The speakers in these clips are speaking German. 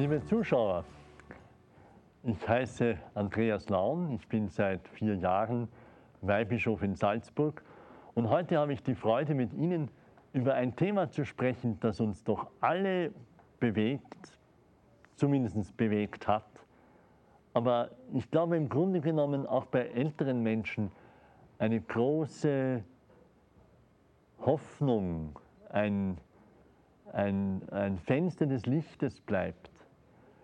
Liebe Zuschauer, ich heiße Andreas Laun, ich bin seit vier Jahren Weihbischof in Salzburg und heute habe ich die Freude, mit Ihnen über ein Thema zu sprechen, das uns doch alle bewegt, zumindest bewegt hat, aber ich glaube im Grunde genommen auch bei älteren Menschen eine große Hoffnung, ein, ein, ein Fenster des Lichtes bleibt.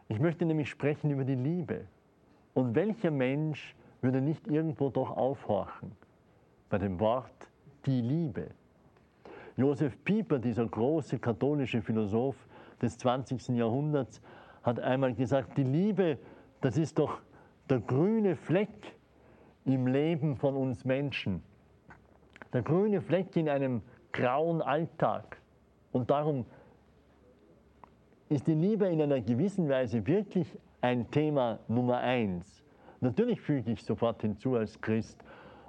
Ich möchte nämlich sprechen über die Liebe. Und welcher Mensch würde nicht irgendwo doch aufhorchen bei dem Wort die Liebe? Josef Pieper, dieser große katholische Philosoph des 20. Jahrhunderts, hat einmal gesagt, die Liebe, das ist doch der grüne Fleck im Leben von uns Menschen. Der grüne Fleck in einem grauen Alltag. Und darum ist die Liebe in einer gewissen Weise wirklich ein Thema Nummer eins. Natürlich füge ich sofort hinzu als Christ,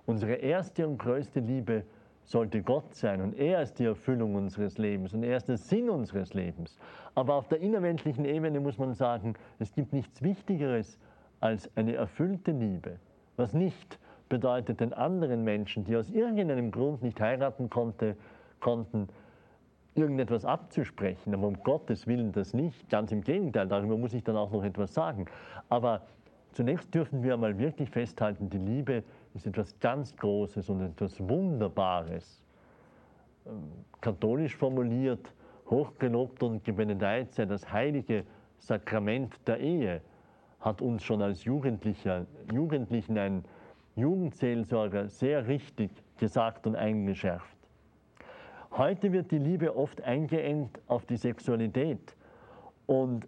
unsere erste und größte Liebe sollte Gott sein und er ist die Erfüllung unseres Lebens und er ist der Sinn unseres Lebens. Aber auf der innerweltlichen Ebene muss man sagen, es gibt nichts Wichtigeres als eine erfüllte Liebe, was nicht bedeutet den anderen Menschen, die aus irgendeinem Grund nicht heiraten konnte, konnten, irgendetwas abzusprechen, aber um Gottes Willen das nicht. Ganz im Gegenteil, darüber muss ich dann auch noch etwas sagen. Aber zunächst dürfen wir einmal wirklich festhalten, die Liebe ist etwas ganz Großes und etwas Wunderbares. Ähm, katholisch formuliert, hochgelobt und gebenedeit sei das heilige Sakrament der Ehe, hat uns schon als Jugendlicher, Jugendlichen ein Jugendseelsorger sehr richtig gesagt und eingeschärft. Heute wird die Liebe oft eingeengt auf die Sexualität. Und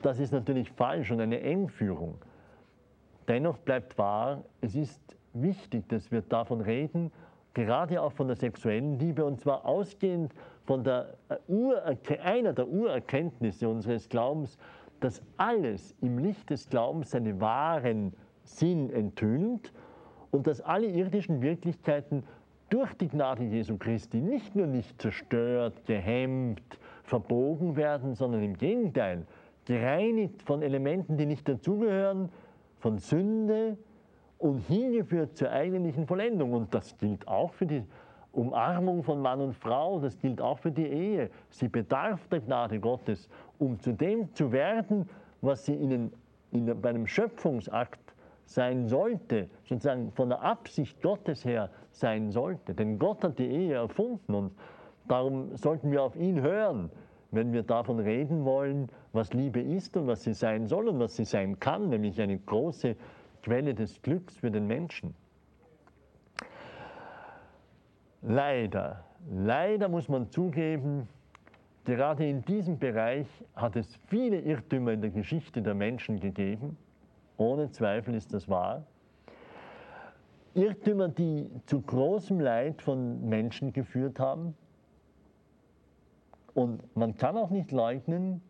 das ist natürlich falsch und eine Engführung. Dennoch bleibt wahr, es ist wichtig, dass wir davon reden, gerade auch von der sexuellen Liebe, und zwar ausgehend von der einer der Urerkenntnisse unseres Glaubens, dass alles im Licht des Glaubens seinen wahren Sinn enthüllt und dass alle irdischen Wirklichkeiten durch die Gnade Jesu Christi nicht nur nicht zerstört, gehemmt, verbogen werden, sondern im Gegenteil gereinigt von Elementen, die nicht dazugehören, von Sünde und hingeführt zur eigentlichen Vollendung. Und das gilt auch für die Umarmung von Mann und Frau, das gilt auch für die Ehe. Sie bedarf der Gnade Gottes, um zu dem zu werden, was sie ihnen in, bei einem Schöpfungsakt sein sollte, sozusagen von der Absicht Gottes her sein sollte. Denn Gott hat die Ehe erfunden und darum sollten wir auf ihn hören, wenn wir davon reden wollen, was Liebe ist und was sie sein soll und was sie sein kann, nämlich eine große Quelle des Glücks für den Menschen. Leider, leider muss man zugeben, gerade in diesem Bereich hat es viele Irrtümer in der Geschichte der Menschen gegeben. Ohne Zweifel ist das wahr. Irrtümer, die zu großem Leid von Menschen geführt haben. Und man kann auch nicht leugnen,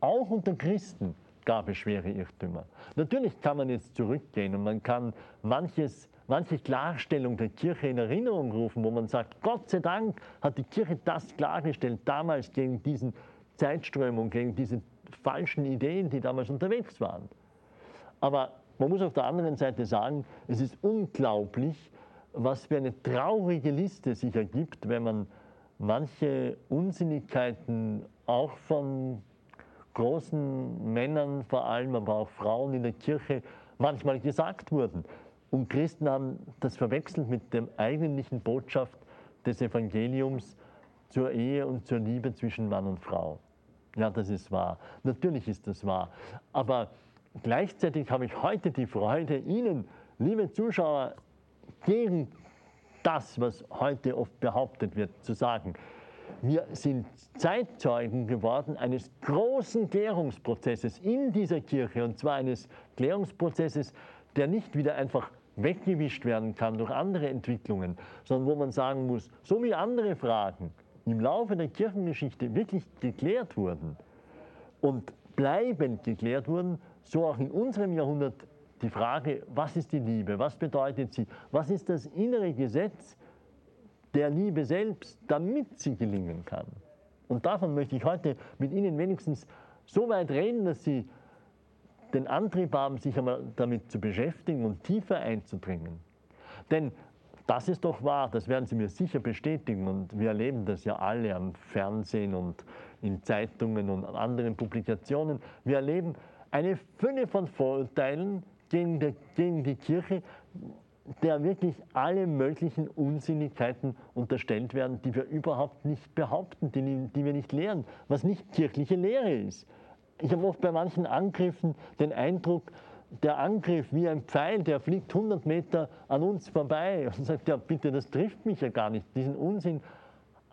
auch unter Christen gab es schwere Irrtümer. Natürlich kann man jetzt zurückgehen und man kann manches, manche Klarstellung der Kirche in Erinnerung rufen, wo man sagt, Gott sei Dank hat die Kirche das klargestellt, damals gegen diesen Zeitströmung, gegen diese falschen Ideen, die damals unterwegs waren. Aber man muss auf der anderen Seite sagen, es ist unglaublich, was für eine traurige Liste sich ergibt, wenn man manche Unsinnigkeiten auch von großen Männern vor allem, aber auch Frauen in der Kirche manchmal gesagt wurden. Und Christen haben das verwechselt mit der eigentlichen Botschaft des Evangeliums zur Ehe und zur Liebe zwischen Mann und Frau. Ja, das ist wahr. Natürlich ist das wahr. Aber gleichzeitig habe ich heute die Freude, Ihnen, liebe Zuschauer, gegen das, was heute oft behauptet wird, zu sagen. Wir sind Zeitzeugen geworden eines großen Klärungsprozesses in dieser Kirche, und zwar eines Klärungsprozesses, der nicht wieder einfach weggewischt werden kann durch andere Entwicklungen, sondern wo man sagen muss, so wie andere Fragen im Laufe der Kirchengeschichte wirklich geklärt wurden und bleibend geklärt wurden, so auch in unserem Jahrhundert die Frage, was ist die Liebe, was bedeutet sie, was ist das innere Gesetz der Liebe selbst, damit sie gelingen kann. Und davon möchte ich heute mit Ihnen wenigstens so weit reden, dass Sie den Antrieb haben, sich einmal damit zu beschäftigen und tiefer einzudringen. Denn das ist doch wahr, das werden Sie mir sicher bestätigen und wir erleben das ja alle am Fernsehen und in Zeitungen und anderen Publikationen. Wir erleben eine Fülle von Vorurteilen gegen, der, gegen die Kirche, der wirklich alle möglichen Unsinnigkeiten unterstellt werden, die wir überhaupt nicht behaupten, die, die wir nicht lehren, was nicht kirchliche Lehre ist. Ich habe oft bei manchen Angriffen den Eindruck, der Angriff wie ein Pfeil, der fliegt 100 Meter an uns vorbei und sagt, ja bitte, das trifft mich ja gar nicht. Diesen Unsinn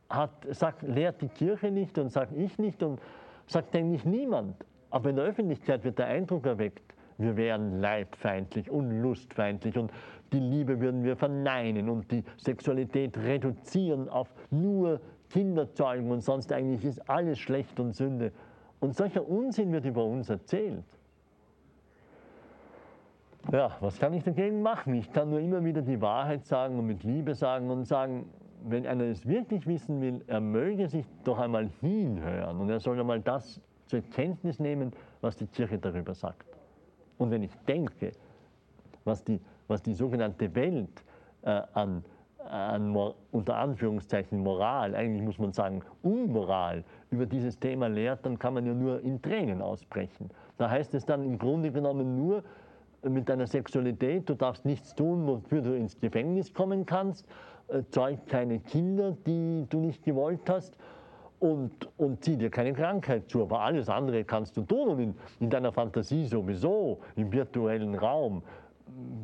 hat, sagt, lehrt die Kirche nicht und sagt ich nicht und sagt eigentlich niemand. Aber in der Öffentlichkeit wird der Eindruck erweckt, wir wären leibfeindlich und lustfeindlich und die Liebe würden wir verneinen und die Sexualität reduzieren auf nur Kinderzeugen und sonst eigentlich ist alles schlecht und Sünde. Und solcher Unsinn wird über uns erzählt. Ja, was kann ich dagegen machen? Ich kann nur immer wieder die Wahrheit sagen und mit Liebe sagen und sagen, wenn einer es wirklich wissen will, er möge sich doch einmal hinhören und er soll einmal das zur Kenntnis nehmen, was die Kirche darüber sagt. Und wenn ich denke, was die, was die sogenannte Welt äh, an, an unter Anführungszeichen Moral, eigentlich muss man sagen Unmoral, über dieses Thema lehrt, dann kann man ja nur in Tränen ausbrechen. Da heißt es dann im Grunde genommen nur, mit deiner Sexualität, du darfst nichts tun, wofür du ins Gefängnis kommen kannst, äh, zeug keine Kinder, die du nicht gewollt hast und, und zieh dir keine Krankheit zu. Aber alles andere kannst du tun und in, in deiner Fantasie sowieso, im virtuellen Raum.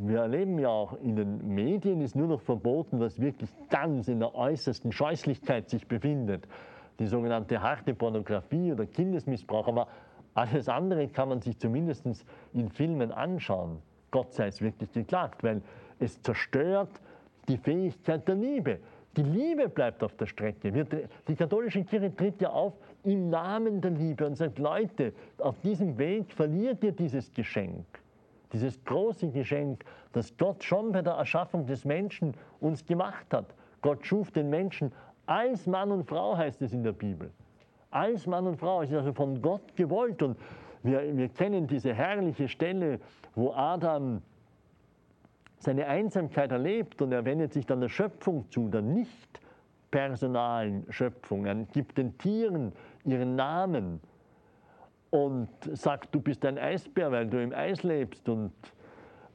Wir erleben ja auch in den Medien ist nur noch verboten, was wirklich ganz in der äußersten Scheußlichkeit sich befindet. Die sogenannte harte Pornografie oder Kindesmissbrauch. Aber alles andere kann man sich zumindest in Filmen anschauen. Gott sei es wirklich geklagt, weil es zerstört die Fähigkeit der Liebe. Die Liebe bleibt auf der Strecke. Die katholische Kirche tritt ja auf im Namen der Liebe und sagt, Leute, auf diesem Weg verliert ihr dieses Geschenk. Dieses große Geschenk, das Gott schon bei der Erschaffung des Menschen uns gemacht hat. Gott schuf den Menschen als Mann und Frau, heißt es in der Bibel als Mann und Frau. Es ist also von Gott gewollt. Und wir, wir kennen diese herrliche Stelle, wo Adam seine Einsamkeit erlebt und er wendet sich dann der Schöpfung zu, der nicht personalen Schöpfung. Er gibt den Tieren ihren Namen und sagt, du bist ein Eisbär, weil du im Eis lebst und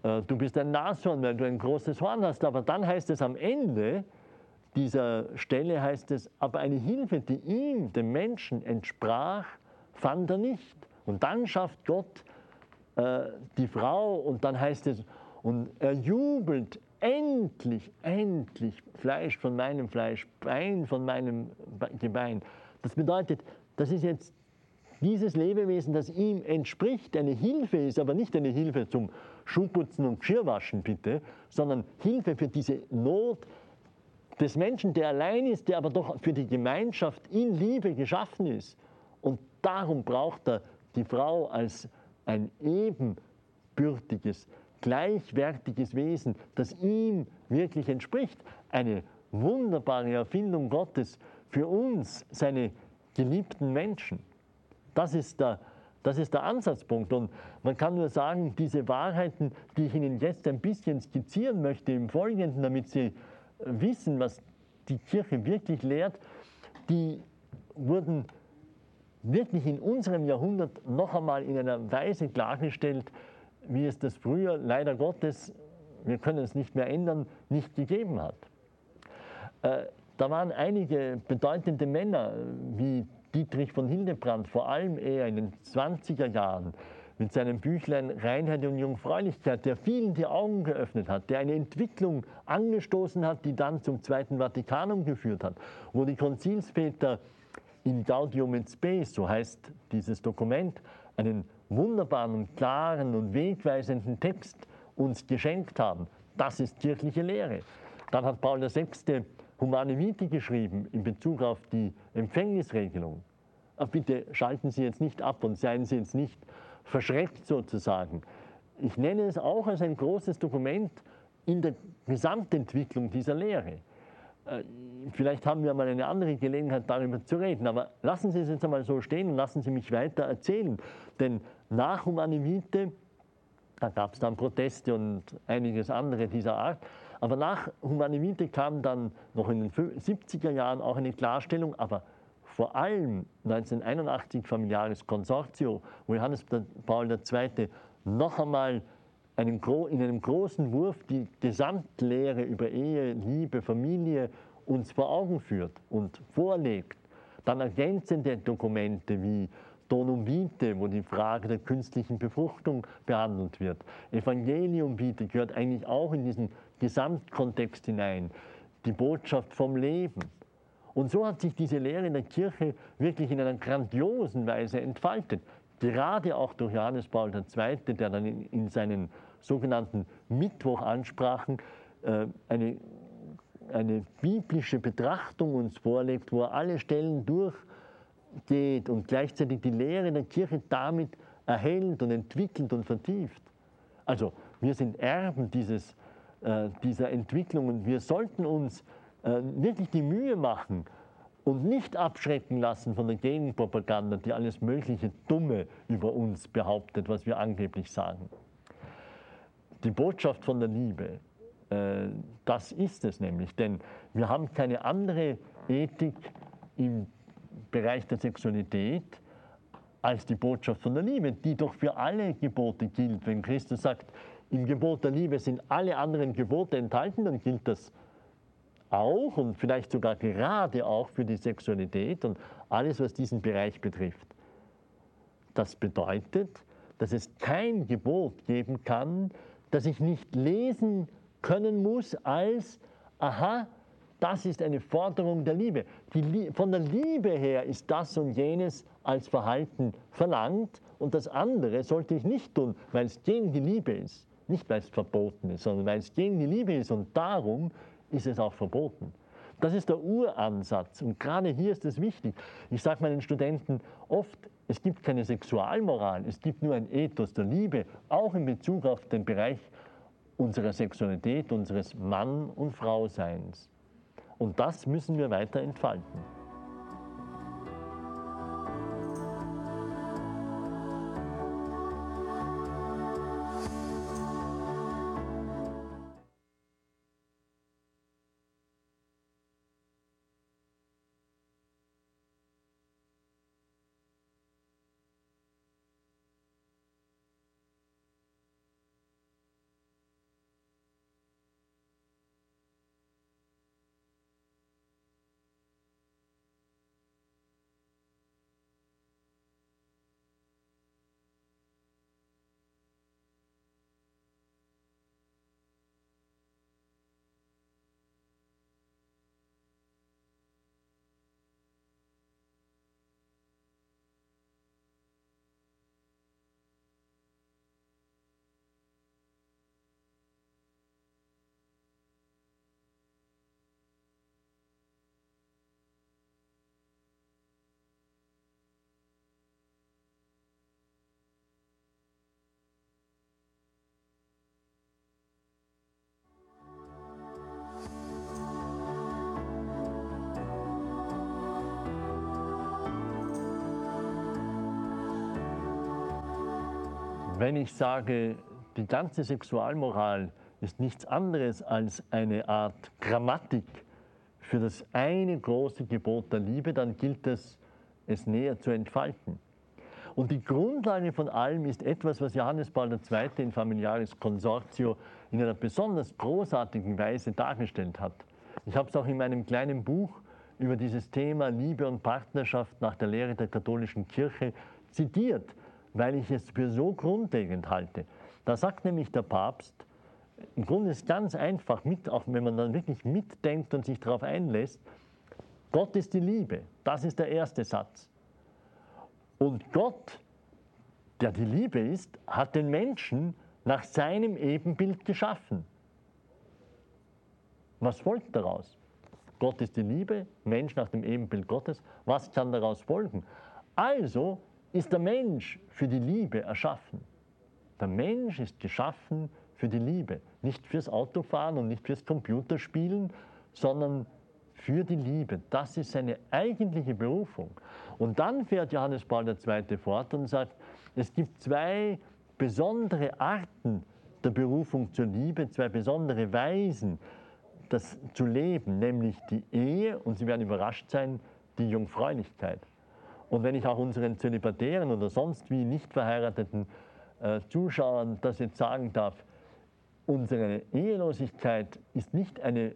äh, du bist ein Nashorn, weil du ein großes Horn hast. Aber dann heißt es am Ende, dieser Stelle heißt es, aber eine Hilfe, die ihm, dem Menschen, entsprach, fand er nicht. Und dann schafft Gott äh, die Frau und dann heißt es, und er jubelt, endlich, endlich Fleisch von meinem Fleisch, Bein von meinem Gebein. Das bedeutet, das ist jetzt dieses Lebewesen, das ihm entspricht, eine Hilfe ist, aber nicht eine Hilfe zum Schuhputzen und Geschirrwaschen, bitte, sondern Hilfe für diese Not, des Menschen, der allein ist, der aber doch für die Gemeinschaft in Liebe geschaffen ist. Und darum braucht er die Frau als ein ebenbürtiges, gleichwertiges Wesen, das ihm wirklich entspricht. Eine wunderbare Erfindung Gottes für uns, seine geliebten Menschen. Das ist der, Das ist der Ansatzpunkt. Und man kann nur sagen, diese Wahrheiten, die ich Ihnen jetzt ein bisschen skizzieren möchte im Folgenden, damit Sie wissen, was die Kirche wirklich lehrt, die wurden wirklich in unserem Jahrhundert noch einmal in einer Weise klargestellt, wie es das früher leider Gottes, wir können es nicht mehr ändern, nicht gegeben hat. Äh, da waren einige bedeutende Männer wie Dietrich von Hildebrand, vor allem er in den 20er Jahren, mit seinem Büchlein Reinheit und Jungfräulichkeit, der vielen die Augen geöffnet hat, der eine Entwicklung angestoßen hat, die dann zum Zweiten Vatikanum geführt hat, wo die Konzilsväter in Gaudium et Spes, so heißt dieses Dokument, einen wunderbaren und klaren und wegweisenden Text uns geschenkt haben. Das ist kirchliche Lehre. Dann hat Paul VI. Humane Vitae geschrieben in Bezug auf die Empfängnisregelung. Aber bitte schalten Sie jetzt nicht ab und seien Sie jetzt nicht verschreckt sozusagen. Ich nenne es auch als ein großes Dokument in der Gesamtentwicklung dieser Lehre. Äh, vielleicht haben wir mal eine andere Gelegenheit, darüber zu reden, aber lassen Sie es jetzt einmal so stehen und lassen Sie mich weiter erzählen. Denn nach Humane Vitae, da gab es dann Proteste und einiges andere dieser Art, aber nach Humane Vitae kam dann noch in den 70er Jahren auch eine Klarstellung, aber vor allem 1981 Familiares Consortio, wo Johannes Paul II. noch einmal einen, in einem großen Wurf die Gesamtlehre über Ehe, Liebe, Familie uns vor Augen führt und vorlegt. Dann ergänzende Dokumente wie Donum Vitae, wo die Frage der künstlichen Befruchtung behandelt wird. Evangelium Vitae gehört eigentlich auch in diesen Gesamtkontext hinein. Die Botschaft vom Leben. Und so hat sich diese Lehre in der Kirche wirklich in einer grandiosen Weise entfaltet. Gerade auch durch Johannes Paul II., der dann in, in seinen sogenannten Mittwochansprachen äh, eine, eine biblische Betrachtung uns vorlegt, wo er alle Stellen durchgeht und gleichzeitig die Lehre der Kirche damit erhält und entwickelt und vertieft. Also wir sind Erben dieses, äh, dieser Entwicklung und wir sollten uns äh, wirklich die Mühe machen und nicht abschrecken lassen von der Gegenpropaganda, die alles mögliche Dumme über uns behauptet, was wir angeblich sagen. Die Botschaft von der Liebe, äh, das ist es nämlich, denn wir haben keine andere Ethik im Bereich der Sexualität als die Botschaft von der Liebe, die doch für alle Gebote gilt. Wenn Christus sagt, im Gebot der Liebe sind alle anderen Gebote enthalten, dann gilt das auch und vielleicht sogar gerade auch für die Sexualität und alles, was diesen Bereich betrifft. Das bedeutet, dass es kein Gebot geben kann, das ich nicht lesen können muss als, aha, das ist eine Forderung der Liebe. Die, von der Liebe her ist das und jenes als Verhalten verlangt und das andere sollte ich nicht tun, weil es gegen die Liebe ist. Nicht, weil es verboten ist, sondern weil es gegen die Liebe ist und darum ist es auch verboten. Das ist der Uransatz und gerade hier ist es wichtig. Ich sage meinen Studenten oft, es gibt keine Sexualmoral, es gibt nur ein Ethos der Liebe, auch in Bezug auf den Bereich unserer Sexualität, unseres Mann- und Frauseins. Und das müssen wir weiter entfalten. Wenn ich sage, die ganze Sexualmoral ist nichts anderes als eine Art Grammatik für das eine große Gebot der Liebe, dann gilt es, es näher zu entfalten. Und die Grundlage von allem ist etwas, was Johannes Paul II. in Familiaris Consortio in einer besonders großartigen Weise dargestellt hat. Ich habe es auch in meinem kleinen Buch über dieses Thema Liebe und Partnerschaft nach der Lehre der katholischen Kirche zitiert, weil ich es für so grundlegend halte. Da sagt nämlich der Papst, im Grunde ist ganz einfach, mit, auch wenn man dann wirklich mitdenkt und sich darauf einlässt, Gott ist die Liebe. Das ist der erste Satz. Und Gott, der die Liebe ist, hat den Menschen nach seinem Ebenbild geschaffen. Was folgt daraus? Gott ist die Liebe, Mensch nach dem Ebenbild Gottes. Was kann daraus folgen? Also ist der Mensch für die Liebe erschaffen. Der Mensch ist geschaffen für die Liebe. Nicht fürs Autofahren und nicht fürs Computerspielen, sondern für die Liebe. Das ist seine eigentliche Berufung. Und dann fährt Johannes Paul II. fort und sagt, es gibt zwei besondere Arten der Berufung zur Liebe, zwei besondere Weisen, das zu leben, nämlich die Ehe und Sie werden überrascht sein, die Jungfräulichkeit. Und wenn ich auch unseren Zölibatären oder sonst wie nicht verheirateten äh, Zuschauern das jetzt sagen darf, unsere Ehelosigkeit ist nicht eine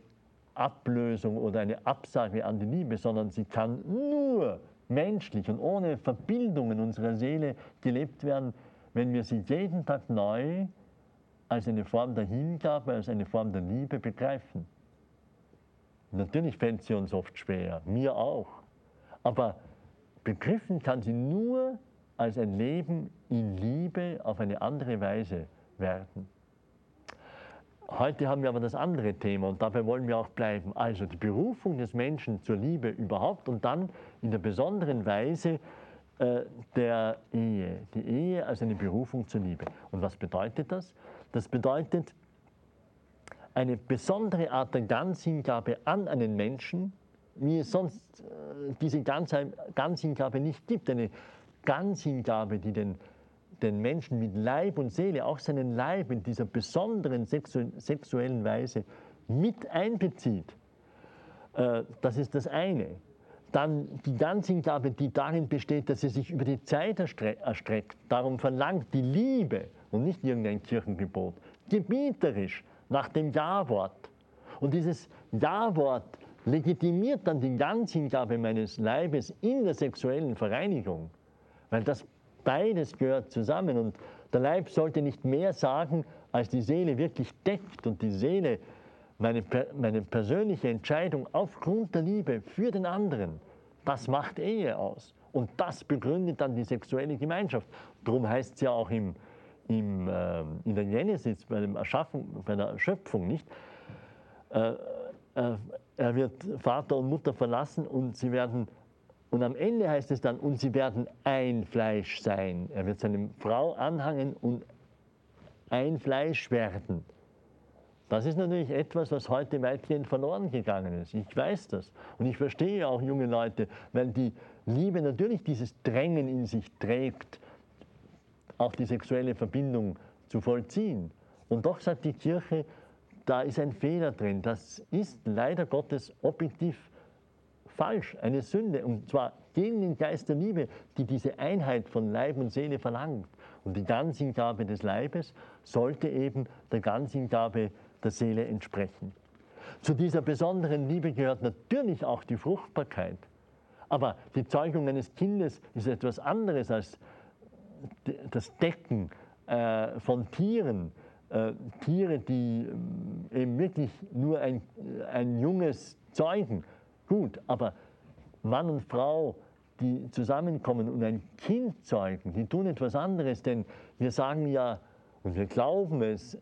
Ablösung oder eine Absage an die Liebe, sondern sie kann nur menschlich und ohne Verbindungen unserer Seele gelebt werden, wenn wir sie jeden Tag neu als eine Form der Hingabe, als eine Form der Liebe begreifen. Natürlich fällt sie uns oft schwer, mir auch. Aber begriffen kann sie nur als ein Leben in Liebe auf eine andere Weise werden. Heute haben wir aber das andere Thema und dabei wollen wir auch bleiben. Also die Berufung des Menschen zur Liebe überhaupt und dann in der besonderen Weise äh, der Ehe. Die Ehe als eine Berufung zur Liebe. Und was bedeutet das? Das bedeutet eine besondere Art der Ganzhingabe an einen Menschen, wie es sonst äh, diese Ganzhingabe nicht gibt. Eine Ganzhingabe, die den den Menschen mit Leib und Seele, auch seinen Leib in dieser besonderen sexu sexuellen Weise mit einbezieht. Äh, das ist das eine. Dann die Ganzhingabe, die darin besteht, dass sie sich über die Zeit erstreckt. Darum verlangt die Liebe und nicht irgendein Kirchengebot, gebieterisch nach dem Ja-Wort. Und dieses Ja-Wort legitimiert dann die Ganzhingabe meines Leibes in der sexuellen Vereinigung, weil das Beides gehört zusammen und der Leib sollte nicht mehr sagen, als die Seele wirklich deckt und die Seele meine, meine persönliche Entscheidung aufgrund der Liebe für den anderen, das macht Ehe aus. Und das begründet dann die sexuelle Gemeinschaft. Darum heißt es ja auch im, im, äh, in der Genesis, bei, dem Erschaffen, bei der Schöpfung, nicht? Äh, er wird Vater und Mutter verlassen und sie werden und am Ende heißt es dann, und sie werden ein Fleisch sein. Er wird seine Frau anhangen und ein Fleisch werden. Das ist natürlich etwas, was heute weitgehend verloren gegangen ist. Ich weiß das. Und ich verstehe auch junge Leute, weil die Liebe natürlich dieses Drängen in sich trägt, auch die sexuelle Verbindung zu vollziehen. Und doch sagt die Kirche, da ist ein Fehler drin. Das ist leider Gottes objektiv falsch, eine Sünde, und zwar gegen den Geist der Liebe, die diese Einheit von Leib und Seele verlangt. Und die Ganzhingabe des Leibes sollte eben der Ganzhingabe der Seele entsprechen. Zu dieser besonderen Liebe gehört natürlich auch die Fruchtbarkeit. Aber die Zeugung eines Kindes ist etwas anderes als das Decken äh, von Tieren. Äh, Tiere, die äh, eben wirklich nur ein, ein junges zeugen Gut, aber Mann und Frau, die zusammenkommen und ein Kind zeugen, die tun etwas anderes, denn wir sagen ja, und wir glauben es,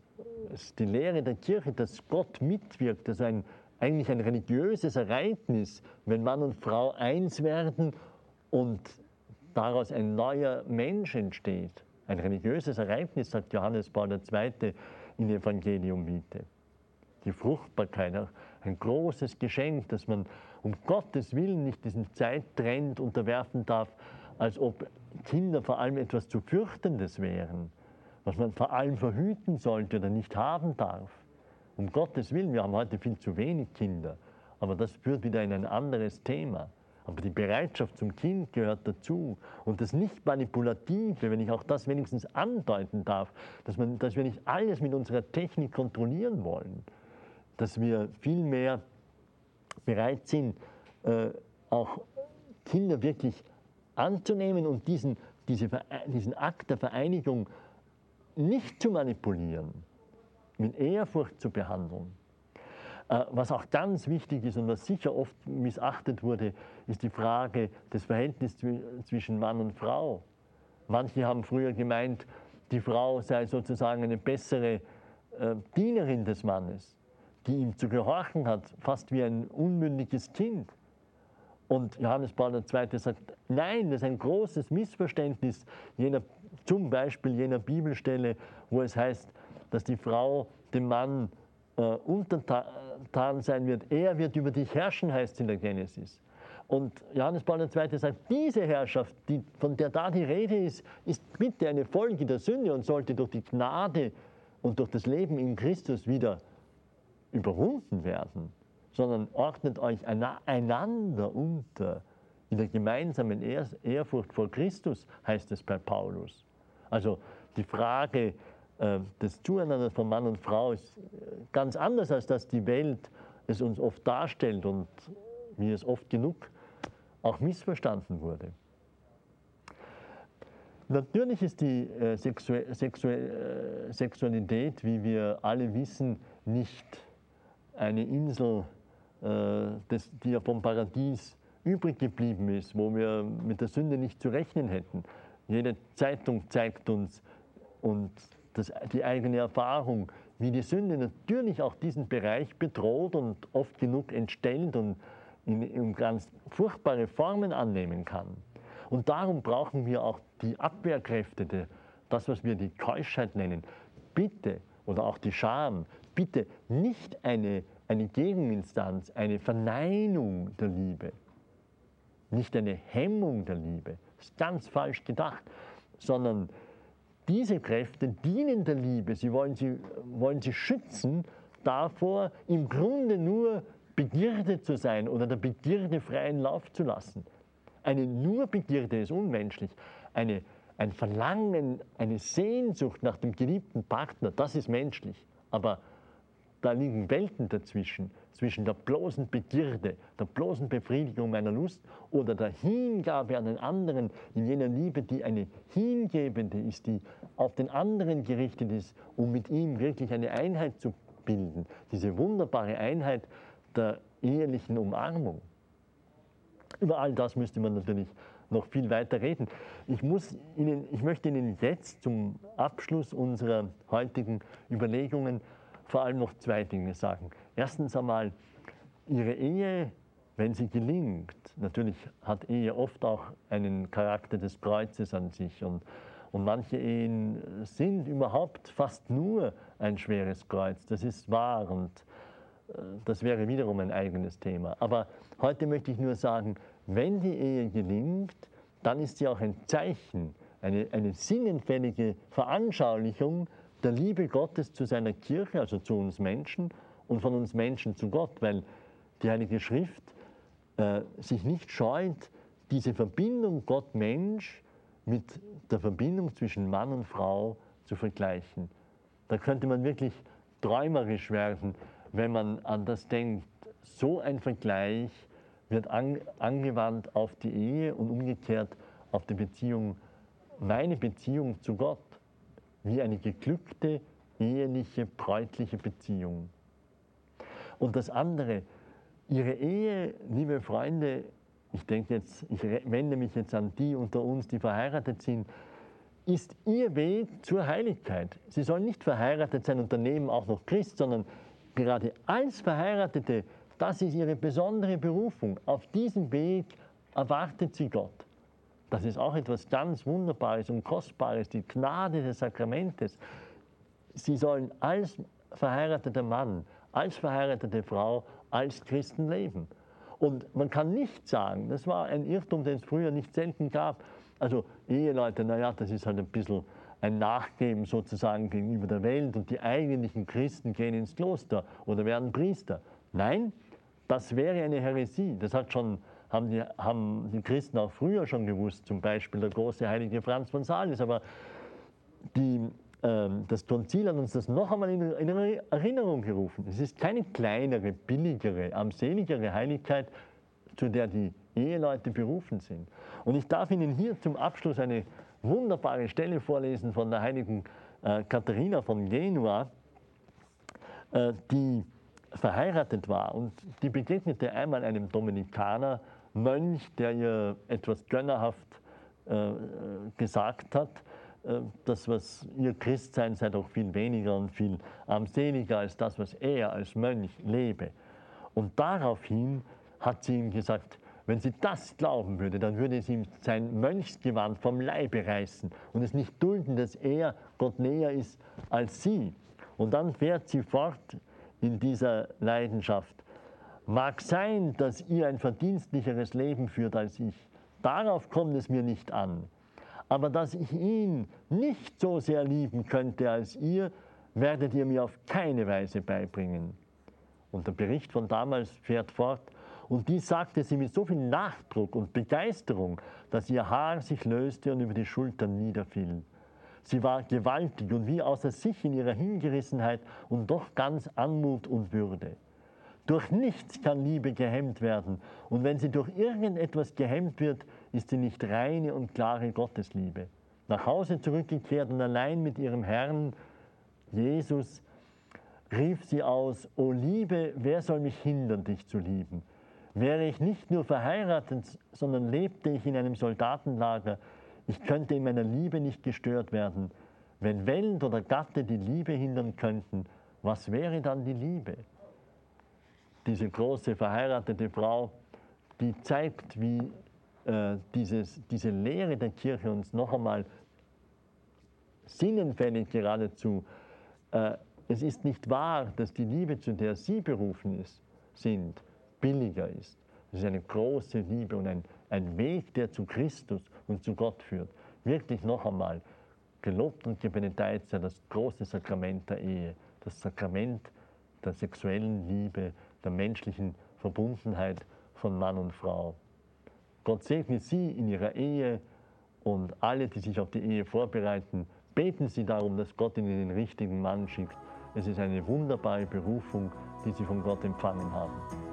es ist die Lehre der Kirche, dass Gott mitwirkt, dass ein, eigentlich ein religiöses Ereignis, wenn Mann und Frau eins werden und daraus ein neuer Mensch entsteht. Ein religiöses Ereignis, sagt Johannes Paul II. in Evangelium Vitae. Die Fruchtbarkeit, ein großes Geschenk, dass man um Gottes Willen nicht diesen Zeittrend unterwerfen darf, als ob Kinder vor allem etwas zu fürchtendes wären, was man vor allem verhüten sollte oder nicht haben darf. Um Gottes Willen, wir haben heute viel zu wenig Kinder, aber das führt wieder in ein anderes Thema. Aber die Bereitschaft zum Kind gehört dazu. Und das Nicht-Manipulative, wenn ich auch das wenigstens andeuten darf, dass, man, dass wir nicht alles mit unserer Technik kontrollieren wollen, dass wir vielmehr bereit sind, äh, auch Kinder wirklich anzunehmen und diesen, diese, diesen Akt der Vereinigung nicht zu manipulieren, mit Ehrfurcht zu behandeln. Äh, was auch ganz wichtig ist und was sicher oft missachtet wurde, ist die Frage des Verhältnisses zwischen Mann und Frau. Manche haben früher gemeint, die Frau sei sozusagen eine bessere äh, Dienerin des Mannes, die ihm zu gehorchen hat, fast wie ein unmündiges Kind. Und Johannes Paul II. sagt, nein, das ist ein großes Missverständnis, jener, zum Beispiel jener Bibelstelle, wo es heißt, dass die Frau dem Mann äh, untertan sein wird. Er wird über dich herrschen, heißt es in der Genesis. Und Johannes Paul II. sagt, diese Herrschaft, die, von der da die Rede ist, ist bitte eine Folge der Sünde und sollte durch die Gnade und durch das Leben in Christus wieder überwunden werden, sondern ordnet euch einander unter. In der gemeinsamen Ehrfurcht vor Christus heißt es bei Paulus. Also die Frage äh, des Zueinanders von Mann und Frau ist äh, ganz anders, als dass die Welt es uns oft darstellt und wie es oft genug auch missverstanden wurde. Natürlich ist die Sexu Sexu äh, Sexualität, wie wir alle wissen, nicht eine Insel, die ja vom Paradies übrig geblieben ist, wo wir mit der Sünde nicht zu rechnen hätten. Jede Zeitung zeigt uns und das, die eigene Erfahrung, wie die Sünde natürlich auch diesen Bereich bedroht und oft genug entstellt und in, in ganz furchtbare Formen annehmen kann. Und darum brauchen wir auch die Abwehrkräfte, die, das, was wir die Keuschheit nennen. Bitte, oder auch die Scham, bitte nicht eine, eine Gegeninstanz, eine Verneinung der Liebe, nicht eine Hemmung der Liebe, ist ganz falsch gedacht, sondern diese Kräfte dienen der Liebe. Sie wollen sie, wollen sie schützen davor, im Grunde nur Begierde zu sein oder der Begierde freien Lauf zu lassen. Eine nur Begierde ist unmenschlich. Eine, ein Verlangen, eine Sehnsucht nach dem geliebten Partner, das ist menschlich. Aber da liegen Welten dazwischen, zwischen der bloßen Begierde, der bloßen Befriedigung meiner Lust oder der Hingabe an den anderen in jener Liebe, die eine hingebende ist, die auf den anderen gerichtet ist, um mit ihm wirklich eine Einheit zu bilden. Diese wunderbare Einheit der ehelichen Umarmung. Über all das müsste man natürlich noch viel weiter reden. Ich, muss Ihnen, ich möchte Ihnen jetzt zum Abschluss unserer heutigen Überlegungen vor allem noch zwei Dinge sagen. Erstens einmal, Ihre Ehe, wenn sie gelingt, natürlich hat Ehe oft auch einen Charakter des Kreuzes an sich und, und manche Ehen sind überhaupt fast nur ein schweres Kreuz, das ist wahr und äh, das wäre wiederum ein eigenes Thema. Aber heute möchte ich nur sagen, wenn die Ehe gelingt, dann ist sie auch ein Zeichen, eine, eine sinnenfällige Veranschaulichung der Liebe Gottes zu seiner Kirche, also zu uns Menschen und von uns Menschen zu Gott, weil die Heilige Schrift äh, sich nicht scheut, diese Verbindung Gott-Mensch mit der Verbindung zwischen Mann und Frau zu vergleichen. Da könnte man wirklich träumerisch werden, wenn man an das denkt. So ein Vergleich wird an, angewandt auf die Ehe und umgekehrt auf die Beziehung, meine Beziehung zu Gott wie eine geglückte, eheliche, bräutliche Beziehung. Und das andere, Ihre Ehe, liebe Freunde, ich denke jetzt, ich wende mich jetzt an die unter uns, die verheiratet sind, ist Ihr Weg zur Heiligkeit. Sie sollen nicht verheiratet sein und daneben auch noch Christ, sondern gerade als Verheiratete, das ist Ihre besondere Berufung. Auf diesem Weg erwartet Sie Gott. Das ist auch etwas ganz Wunderbares und Kostbares, die Gnade des Sakramentes. Sie sollen als verheirateter Mann, als verheiratete Frau, als Christen leben. Und man kann nicht sagen, das war ein Irrtum, den es früher nicht selten gab, also Eheleute, naja, das ist halt ein bisschen ein Nachgeben sozusagen gegenüber der Welt und die eigentlichen Christen gehen ins Kloster oder werden Priester. Nein, das wäre eine Häresie. Das hat schon, haben, die, haben die Christen auch früher schon gewusst, zum Beispiel der große heilige Franz von Sales. Aber die, äh, das Konzil hat uns das noch einmal in, in Erinnerung gerufen. Es ist keine kleinere, billigere, armseligere Heiligkeit, zu der die Eheleute berufen sind. Und ich darf Ihnen hier zum Abschluss eine wunderbare Stelle vorlesen von der heiligen äh, Katharina von Genua, äh, die verheiratet war und die begegnete einmal einem Dominikaner Mönch, der ihr etwas gönnerhaft äh, gesagt hat, äh, das, was ihr Christsein sei doch viel weniger und viel armseliger als das, was er als Mönch lebe. Und daraufhin hat sie ihm gesagt, wenn sie das glauben würde, dann würde es ihm sein Mönchsgewand vom Leibe reißen und es nicht dulden, dass er Gott näher ist als sie. Und dann fährt sie fort in dieser Leidenschaft. Mag sein, dass ihr ein verdienstlicheres Leben führt als ich. Darauf kommt es mir nicht an. Aber dass ich ihn nicht so sehr lieben könnte als ihr, werdet ihr mir auf keine Weise beibringen. Und der Bericht von damals fährt fort, und dies sagte sie mit so viel Nachdruck und Begeisterung, dass ihr Haar sich löste und über die Schultern niederfiel. Sie war gewaltig und wie außer sich in ihrer Hingerissenheit und doch ganz Anmut und Würde. Durch nichts kann Liebe gehemmt werden. Und wenn sie durch irgendetwas gehemmt wird, ist sie nicht reine und klare Gottesliebe. Nach Hause zurückgekehrt und allein mit ihrem Herrn Jesus rief sie aus, O Liebe, wer soll mich hindern, dich zu lieben? Wäre ich nicht nur verheiratet, sondern lebte ich in einem Soldatenlager, ich könnte in meiner Liebe nicht gestört werden. Wenn Welt oder Gatte die Liebe hindern könnten, was wäre dann die Liebe? Diese große verheiratete Frau, die zeigt, wie äh, dieses, diese Lehre der Kirche uns noch einmal sinnenfällig geradezu, äh, es ist nicht wahr, dass die Liebe, zu der Sie berufen ist, sind, billiger ist. Es ist eine große Liebe und ein, ein Weg, der zu Christus und zu Gott führt. Wirklich noch einmal, gelobt und gebenedeit sei das große Sakrament der Ehe, das Sakrament der sexuellen Liebe, der menschlichen Verbundenheit von Mann und Frau. Gott segne Sie in Ihrer Ehe und alle, die sich auf die Ehe vorbereiten, beten Sie darum, dass Gott Ihnen den richtigen Mann schickt. Es ist eine wunderbare Berufung, die Sie von Gott empfangen haben.